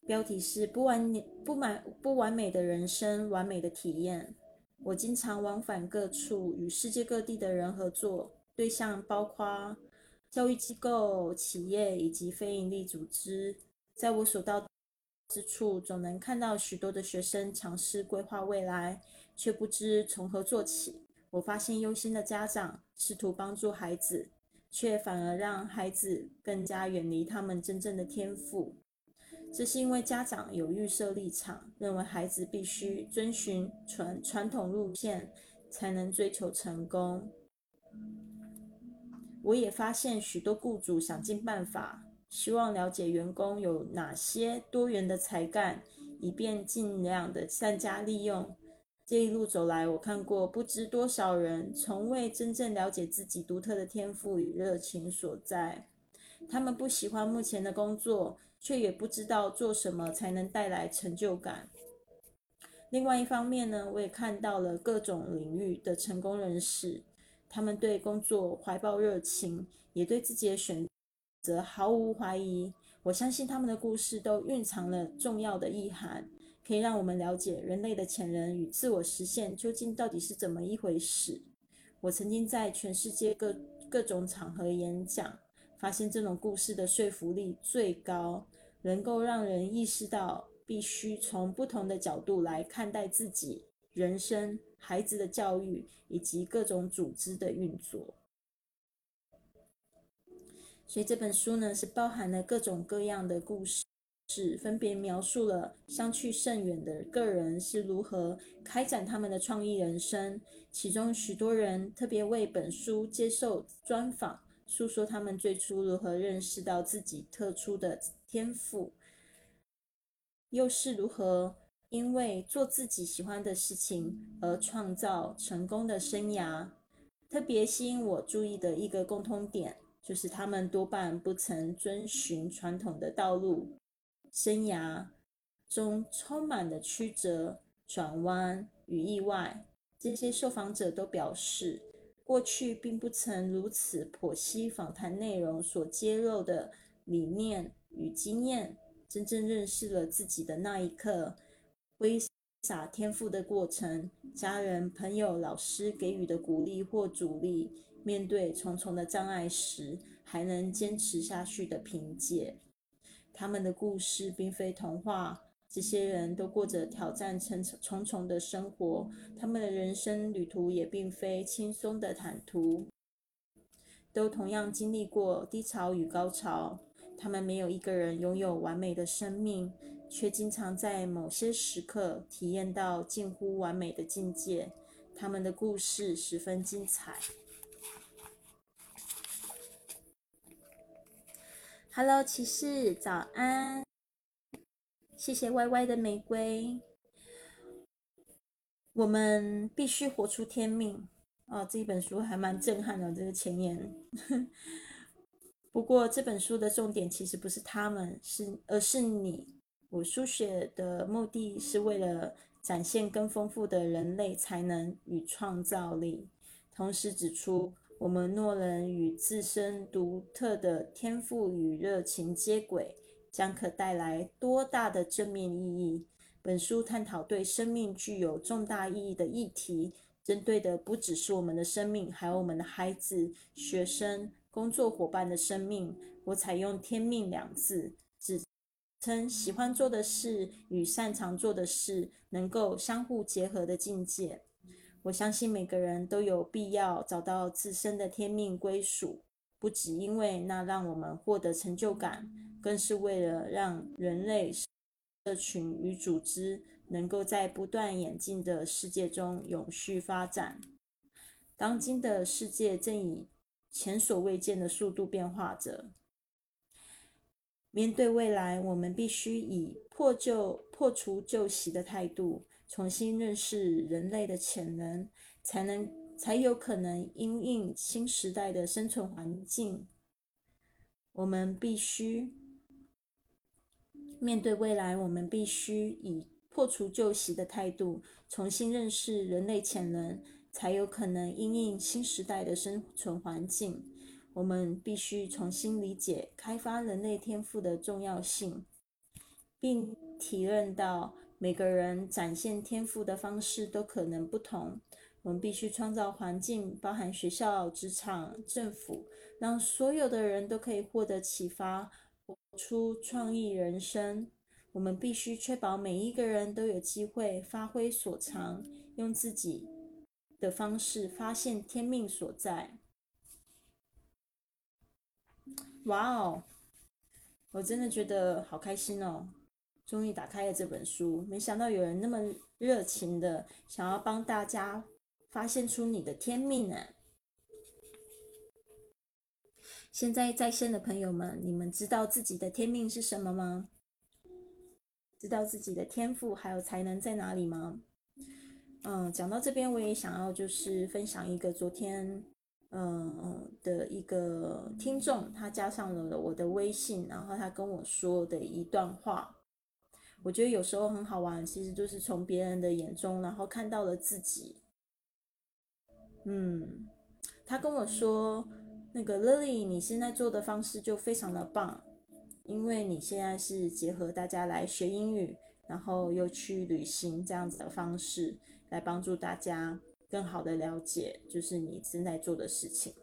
标题是“不完不满不完美的人生，完美的体验”。我经常往返各处，与世界各地的人合作，对象包括教育机构、企业以及非营利组织。在我所到。之处总能看到许多的学生尝试规划未来，却不知从何做起。我发现忧心的家长试图帮助孩子，却反而让孩子更加远离他们真正的天赋。这是因为家长有预设立场，认为孩子必须遵循传传统路线才能追求成功。我也发现许多雇主想尽办法。希望了解员工有哪些多元的才干，以便尽量的善加利用。这一路走来，我看过不知多少人从未真正了解自己独特的天赋与热情所在。他们不喜欢目前的工作，却也不知道做什么才能带来成就感。另外一方面呢，我也看到了各种领域的成功人士，他们对工作怀抱热情，也对自己的选。择毫无怀疑，我相信他们的故事都蕴藏了重要的意涵，可以让我们了解人类的潜能与自我实现究竟到底是怎么一回事。我曾经在全世界各各种场合演讲，发现这种故事的说服力最高，能够让人意识到必须从不同的角度来看待自己、人生、孩子的教育以及各种组织的运作。所以这本书呢，是包含了各种各样的故事，是分别描述了相去甚远的个人是如何开展他们的创意人生。其中许多人特别为本书接受专访，诉说他们最初如何认识到自己特殊的天赋。又是如何因为做自己喜欢的事情而创造成功的生涯。特别吸引我注意的一个共通点，就是他们多半不曾遵循传统的道路，生涯中充满了曲折、转弯与意外。这些受访者都表示，过去并不曾如此剖析访谈内容所揭露的理念与经验。真正认识了自己的那一刻，挥洒天赋的过程，家人、朋友、老师给予的鼓励或阻力，面对重重的障碍时，还能坚持下去的凭借。他们的故事并非童话，这些人都过着挑战重重重的生活，他们的人生旅途也并非轻松的坦途，都同样经历过低潮与高潮。他们没有一个人拥有完美的生命，却经常在某些时刻体验到近乎完美的境界。他们的故事十分精彩。Hello，骑士，早安！谢谢 Y Y 的玫瑰。我们必须活出天命。哦，这一本书还蛮震撼的，这个前言。不过这本书的重点其实不是他们，是而是你。我书写的目的是为了展现更丰富的人类才能与创造力，同时指出我们诺人与自身独特的天赋与热情接轨，将可带来多大的正面意义。本书探讨对生命具有重大意义的议题，针对的不只是我们的生命，还有我们的孩子、学生。工作伙伴的生命，我采用“天命”两字，指称喜欢做的事与擅长做的事能够相互结合的境界。我相信每个人都有必要找到自身的天命归属，不只因为那让我们获得成就感，更是为了让人类社群与组织能够在不断演进的世界中永续发展。当今的世界正以前所未见的速度变化着。面对未来，我们必须以破旧、破除旧习的态度，重新认识人类的潜能，才能才有可能因应新时代的生存环境。我们必须面对未来，我们必须以破除旧习的态度，重新认识人类潜能。才有可能因应新时代的生存环境。我们必须重新理解开发人类天赋的重要性，并体认到每个人展现天赋的方式都可能不同。我们必须创造环境，包含学校、职场、政府，让所有的人都可以获得启发，活出创意人生。我们必须确保每一个人都有机会发挥所长，用自己。的方式发现天命所在。哇哦，我真的觉得好开心哦！终于打开了这本书，没想到有人那么热情的想要帮大家发现出你的天命呢。现在在线的朋友们，你们知道自己的天命是什么吗？知道自己的天赋还有才能在哪里吗？嗯，讲到这边，我也想要就是分享一个昨天，嗯的一个听众，他加上了我的微信，然后他跟我说的一段话，我觉得有时候很好玩，其实就是从别人的眼中，然后看到了自己。嗯，他跟我说，那个 Lily，你现在做的方式就非常的棒，因为你现在是结合大家来学英语，然后又去旅行这样子的方式。来帮助大家更好的了解，就是你正在做的事情。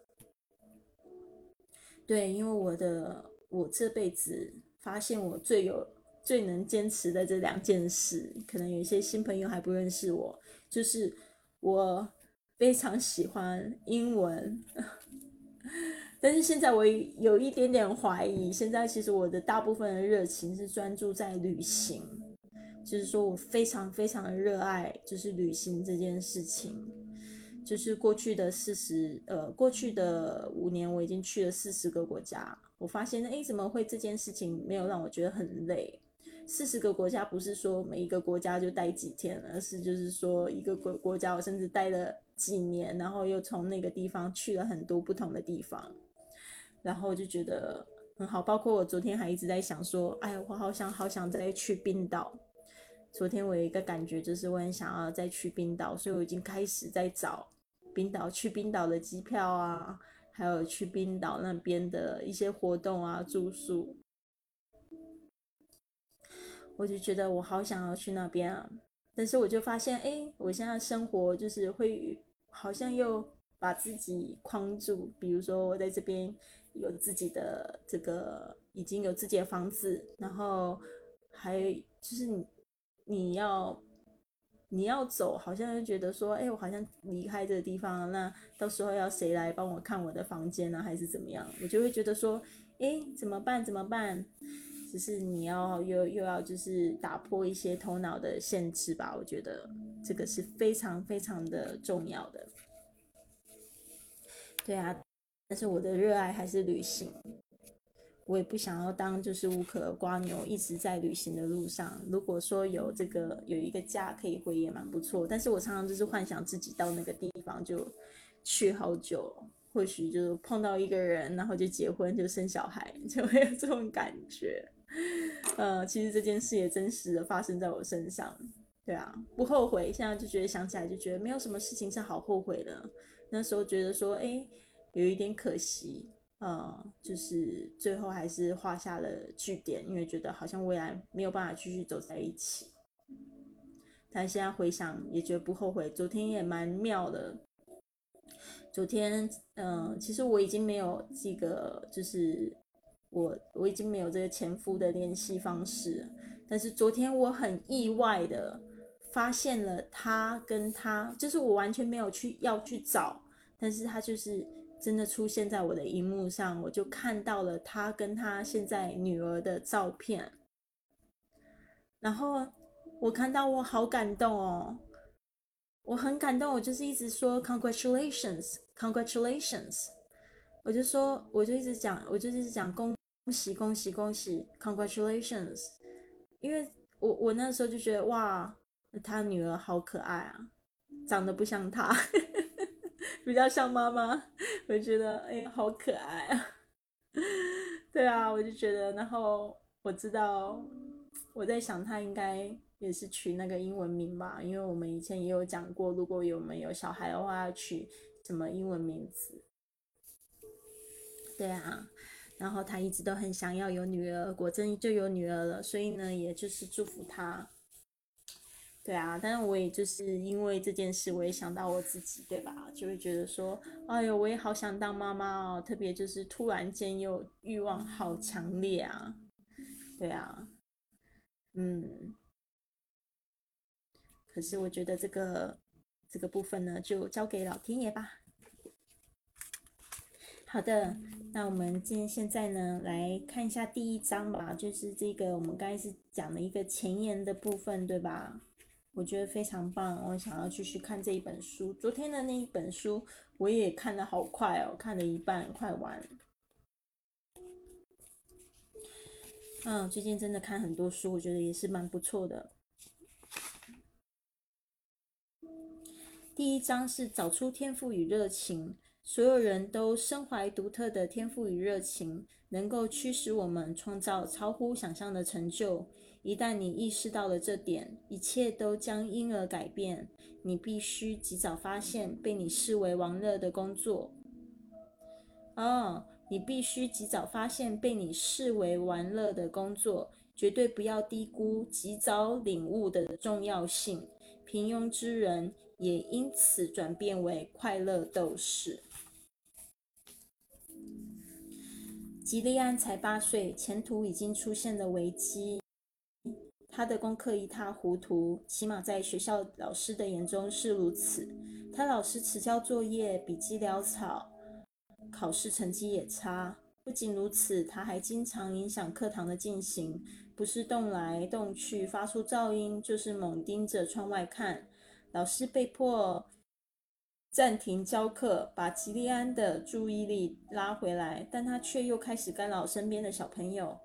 对，因为我的我这辈子发现我最有最能坚持的这两件事，可能有一些新朋友还不认识我，就是我非常喜欢英文，但是现在我有一点点怀疑，现在其实我的大部分的热情是专注在旅行。就是说我非常非常的热爱，就是旅行这件事情。就是过去的四十，呃，过去的五年，我已经去了四十个国家。我发现，哎，怎么会这件事情没有让我觉得很累？四十个国家不是说每一个国家就待几天，而是就是说一个国国家我甚至待了几年，然后又从那个地方去了很多不同的地方，然后就觉得很好。包括我昨天还一直在想说，哎，我好想好想再去冰岛。昨天我有一个感觉，就是我很想要再去冰岛，所以我已经开始在找冰岛去冰岛的机票啊，还有去冰岛那边的一些活动啊、住宿。我就觉得我好想要去那边啊，但是我就发现，哎，我现在生活就是会好像又把自己框住。比如说，我在这边有自己的这个，已经有自己的房子，然后还就是你。你要你要走，好像就觉得说，哎，我好像离开这个地方了，那到时候要谁来帮我看我的房间呢，还是怎么样？我就会觉得说，哎，怎么办？怎么办？只是你要又又要就是打破一些头脑的限制吧。我觉得这个是非常非常的重要的。对啊，但是我的热爱还是旅行。我也不想要当就是无可瓜牛，一直在旅行的路上。如果说有这个有一个家可以回也蛮不错。但是我常常就是幻想自己到那个地方就去好久，或许就碰到一个人，然后就结婚就生小孩，就会有这种感觉。呃，其实这件事也真实的发生在我身上。对啊，不后悔。现在就觉得想起来就觉得没有什么事情是好后悔的。那时候觉得说，哎，有一点可惜。呃，就是最后还是画下了句点，因为觉得好像未来没有办法继续走在一起。但现在回想也觉得不后悔。昨天也蛮妙的。昨天，嗯，其实我已经没有这个，就是我我已经没有这个前夫的联系方式。但是昨天我很意外的发现了他跟他，就是我完全没有去要去找，但是他就是。真的出现在我的荧幕上，我就看到了他跟他现在女儿的照片，然后我看到我好感动哦，我很感动，我就是一直说 congratulations，congratulations，我就说我就一直讲，我就一直讲恭喜恭喜恭喜 congratulations，因为我我那时候就觉得哇，他女儿好可爱啊，长得不像他。比较像妈妈，我觉得哎，好可爱啊！对啊，我就觉得，然后我知道，我在想他应该也是取那个英文名吧，因为我们以前也有讲过，如果有没有小孩的话，要取什么英文名字？对啊，然后他一直都很想要有女儿，果真就有女儿了，所以呢，也就是祝福他。对啊，但是我也就是因为这件事，我也想到我自己，对吧？就会觉得说，哎呦，我也好想当妈妈哦，特别就是突然间又欲望好强烈啊，对啊，嗯，可是我觉得这个这个部分呢，就交给老天爷吧。好的，那我们今现在呢，来看一下第一章吧，就是这个我们刚才是讲了一个前言的部分，对吧？我觉得非常棒，我想要继续看这一本书。昨天的那一本书我也看的好快哦，看了一半快完。嗯，最近真的看很多书，我觉得也是蛮不错的。第一章是找出天赋与热情，所有人都身怀独特的天赋与热情，能够驱使我们创造超乎想象的成就。一旦你意识到了这点，一切都将因而改变。你必须及早发现被你视为玩乐的工作。哦，你必须及早发现被你视为玩乐的工作，绝对不要低估及早领悟的重要性。平庸之人也因此转变为快乐斗士。吉利安才八岁，前途已经出现了危机。他的功课一塌糊涂，起码在学校老师的眼中是如此。他老是迟交作业，笔迹潦草，考试成绩也差。不仅如此，他还经常影响课堂的进行，不是动来动去发出噪音，就是猛盯着窗外看。老师被迫暂停教课，把吉利安的注意力拉回来，但他却又开始干扰身边的小朋友。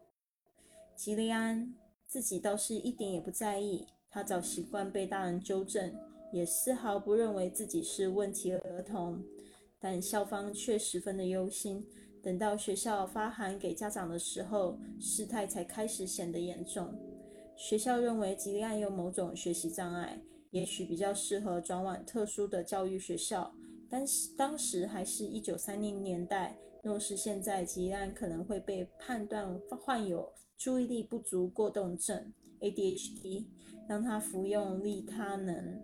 吉利安。自己倒是一点也不在意。他早习惯被大人纠正，也丝毫不认为自己是问题儿童。但校方却十分的忧心。等到学校发函给家长的时候，事态才开始显得严重。学校认为吉利安有某种学习障碍，也许比较适合转往特殊的教育学校。但是当时还是一九三零年代，若是现在，吉利安可能会被判断患有注意力不足过动症 （ADHD）。让他服用利他能，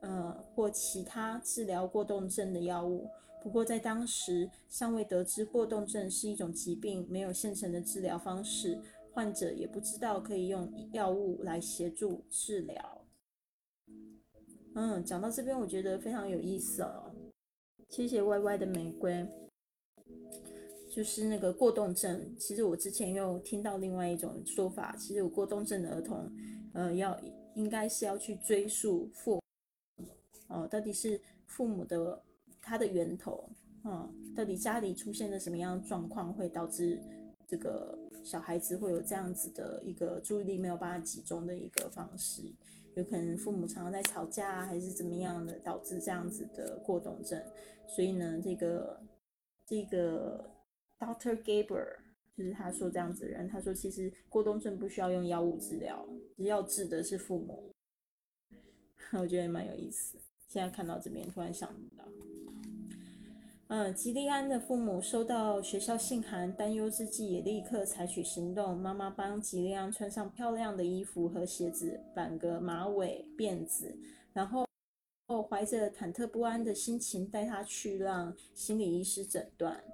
呃，或其他治疗过动症的药物。不过在当时尚未得知过动症是一种疾病，没有现成的治疗方式，患者也不知道可以用药物来协助治疗。嗯，讲到这边，我觉得非常有意思哦。谢谢歪歪的玫瑰，就是那个过动症。其实我之前又听到另外一种说法，其实有过动症的儿童。呃，要应该是要去追溯父哦，到底是父母的他的源头啊，到底家里出现了什么样的状况，会导致这个小孩子会有这样子的一个注意力没有办法集中的一个方式，有可能父母常常在吵架，还是怎么样的导致这样子的过动症，所以呢，这个这个 Doctor Gaber。就是他说这样子的人，他说其实过动症不需要用药物治疗，要治的是父母。我觉得蛮有意思。现在看到这边，突然想到，嗯，吉利安的父母收到学校信函，担忧之际也立刻采取行动。妈妈帮吉利安穿上漂亮的衣服和鞋子，绑个马尾辫子，然后怀着忐忑不安的心情带他去让心理医师诊断。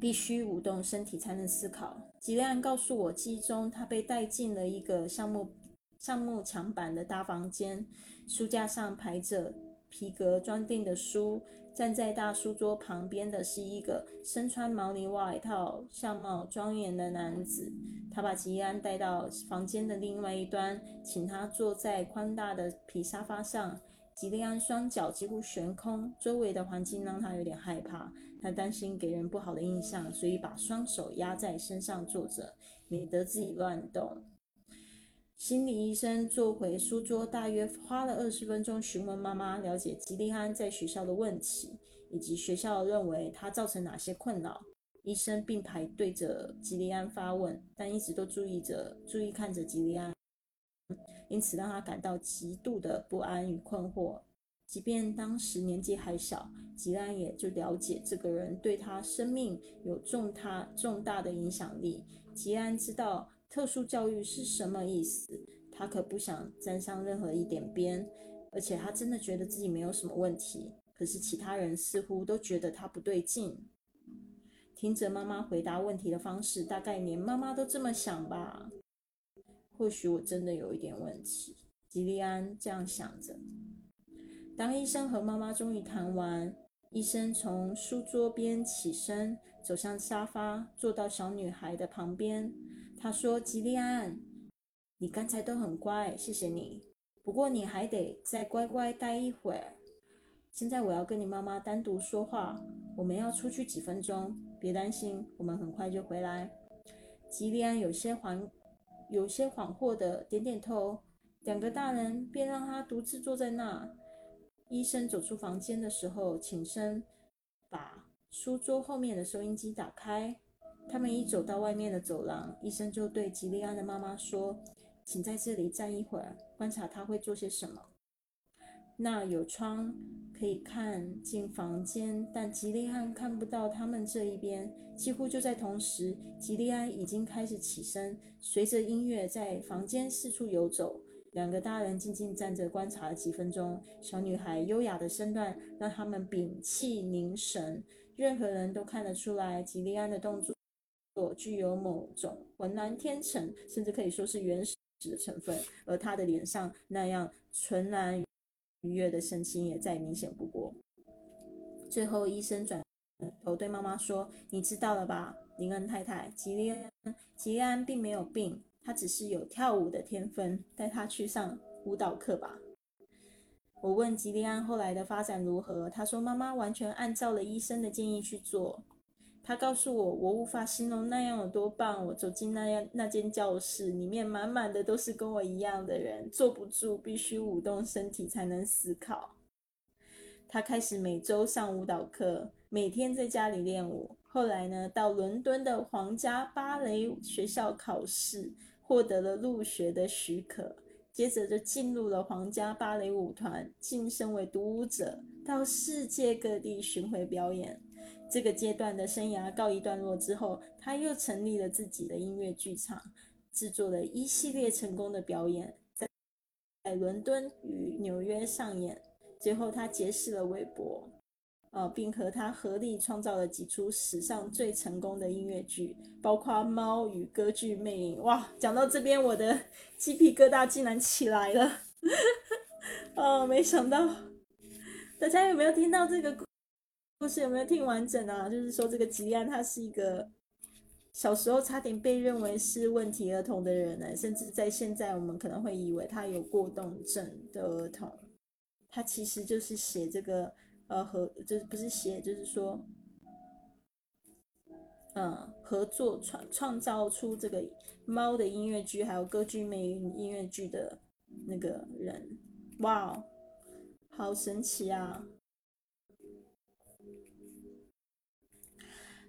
必须舞动身体才能思考。吉利安告诉我，记忆中他被带进了一个橡木橡木墙板的大房间，书架上排着皮革装订的书。站在大书桌旁边的是一个身穿毛呢外套、相貌庄严的男子。他把吉利安带到房间的另外一端，请他坐在宽大的皮沙发上。吉利安双脚几乎悬空，周围的环境让他有点害怕。他担心给人不好的印象，所以把双手压在身上坐着，免得自己乱动。心理医生坐回书桌，大约花了二十分钟询问妈妈，了解吉利安在学校的问题，以及学校认为他造成哪些困扰。医生并排对着吉利安发问，但一直都注意着、注意看着吉利安，因此让他感到极度的不安与困惑。即便当时年纪还小，吉安也就了解这个人对他生命有重大重大的影响力。吉安知道特殊教育是什么意思，他可不想沾上任何一点边，而且他真的觉得自己没有什么问题。可是其他人似乎都觉得他不对劲。听着妈妈回答问题的方式，大概连妈妈都这么想吧。或许我真的有一点问题，吉利安这样想着。当医生和妈妈终于谈完，医生从书桌边起身，走向沙发，坐到小女孩的旁边。他说：“吉利安，你刚才都很乖，谢谢你。不过你还得再乖乖待一会儿。现在我要跟你妈妈单独说话，我们要出去几分钟。别担心，我们很快就回来。”吉利安有些恍有些恍惚的点点头。两个大人便让他独自坐在那。医生走出房间的时候，起身把书桌后面的收音机打开。他们一走到外面的走廊，医生就对吉利安的妈妈说：“请在这里站一会儿，观察他会做些什么。那有窗可以看进房间，但吉利安看不到他们这一边。”几乎就在同时，吉利安已经开始起身，随着音乐在房间四处游走。两个大人静静站着观察了几分钟，小女孩优雅的身段让他们屏气凝神。任何人都看得出来，吉利安的动作具有某种浑然天成，甚至可以说是原始的成分。而她的脸上那样纯然愉悦的神情也再明显不过。最后，医生转头对妈妈说：“你知道了吧，林恩太太，吉利安，吉利安并没有病。”他只是有跳舞的天分，带他去上舞蹈课吧。我问吉利安后来的发展如何，他说妈妈完全按照了医生的建议去做。他告诉我，我无法形容那样有多棒。我走进那样那间教室，里面满满的都是跟我一样的人，坐不住，必须舞动身体才能思考。他开始每周上舞蹈课，每天在家里练舞。后来呢，到伦敦的皇家芭蕾学校考试，获得了入学的许可。接着就进入了皇家芭蕾舞团，晋升为独舞者，到世界各地巡回表演。这个阶段的生涯告一段落之后，他又成立了自己的音乐剧场，制作了一系列成功的表演，在在伦敦与纽约上演。最后，他结识了韦伯。呃，并和他合力创造了几出史上最成功的音乐剧，包括《猫与歌剧魅影》。哇，讲到这边，我的 鸡皮疙瘩竟然起来了。哦，没想到，大家有没有听到这个故事？有没有听完整啊？就是说，这个吉安他是一个小时候差点被认为是问题儿童的人呢，甚至在现在我们可能会以为他有过动症的儿童，他其实就是写这个。呃，合就是不是写，就是说，嗯，合作创创造出这个猫的音乐剧，还有歌剧魅影音乐剧的那个人，哇，好神奇啊！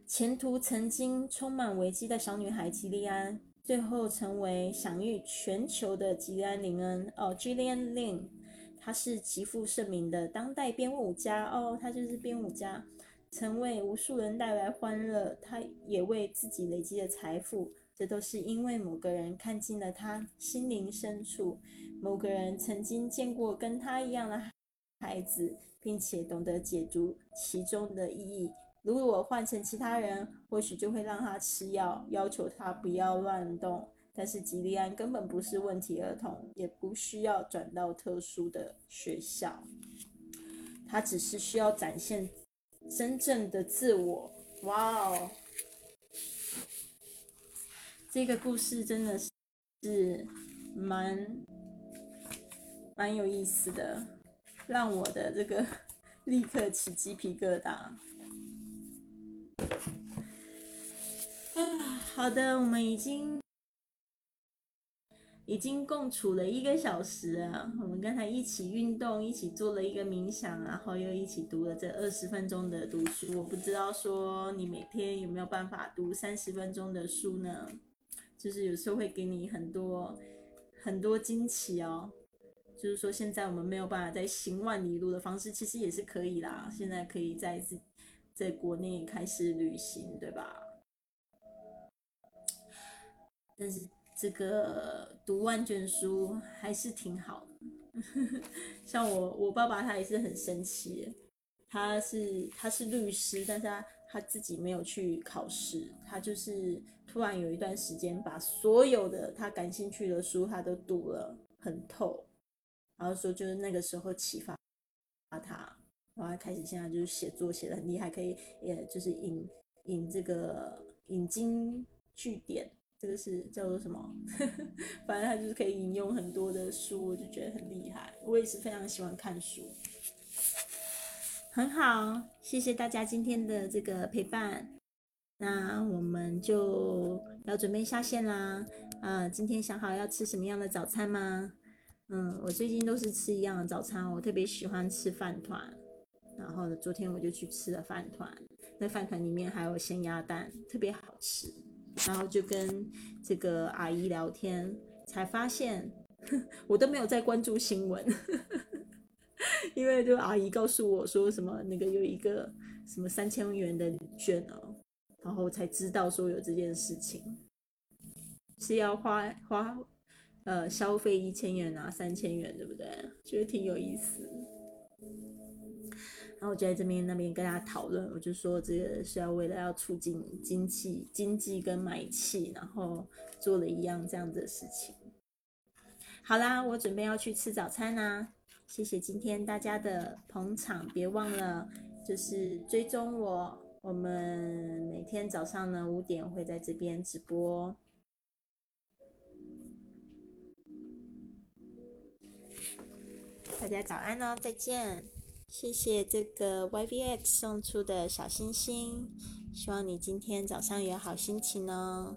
前途曾经充满危机的小女孩吉利安，最后成为享誉全球的吉利安·林恩哦，Gillian Lin。他是极负盛名的当代编舞家哦，他就是编舞家，曾为无数人带来欢乐。他也为自己累积了财富，这都是因为某个人看进了他心灵深处。某个人曾经见过跟他一样的孩子，并且懂得解读其中的意义。如果我换成其他人，或许就会让他吃药，要求他不要乱动。但是吉利安根本不是问题儿童，也不需要转到特殊的学校，他只是需要展现真正的自我。哇哦，这个故事真的是蛮蛮有意思的，让我的这个 立刻起鸡皮疙瘩。啊，好的，我们已经。已经共处了一个小时，我们刚才一起运动，一起做了一个冥想，然后又一起读了这二十分钟的读书。我不知道说你每天有没有办法读三十分钟的书呢？就是有时候会给你很多很多惊奇哦。就是说现在我们没有办法在行万里路的方式，其实也是可以啦。现在可以在在国内开始旅行，对吧？但是。这个读万卷书还是挺好的，像我我爸爸他也是很神奇，他是他是律师，但是他他自己没有去考试，他就是突然有一段时间把所有的他感兴趣的书他都读了很透，然后说就是那个时候启发他，然后开始现在就是写作写的很厉害，可以也就是引引这个引经据典。这个是叫做什么？反正他就是可以引用很多的书，我就觉得很厉害。我也是非常喜欢看书，很好，谢谢大家今天的这个陪伴。那我们就要准备下线啦。啊，今天想好要吃什么样的早餐吗？嗯，我最近都是吃一样的早餐，我特别喜欢吃饭团。然后呢，昨天我就去吃了饭团，那饭团里面还有咸鸭蛋，特别好吃。然后就跟这个阿姨聊天，才发现我都没有在关注新闻，因为就阿姨告诉我说什么那个有一个什么三千元的券哦，然后才知道说有这件事情，是要花花呃消费一千元啊三千元，对不对？觉得挺有意思。然后我就在这边那边跟大家讨论，我就说这个是要为了要促进经济、经济跟买气，然后做了一样这样的事情。好啦，我准备要去吃早餐啦，谢谢今天大家的捧场，别忘了就是追踪我，我们每天早上呢五点会在这边直播。大家早安哦，再见。谢谢这个 YVX 送出的小星星，希望你今天早上有好心情哦。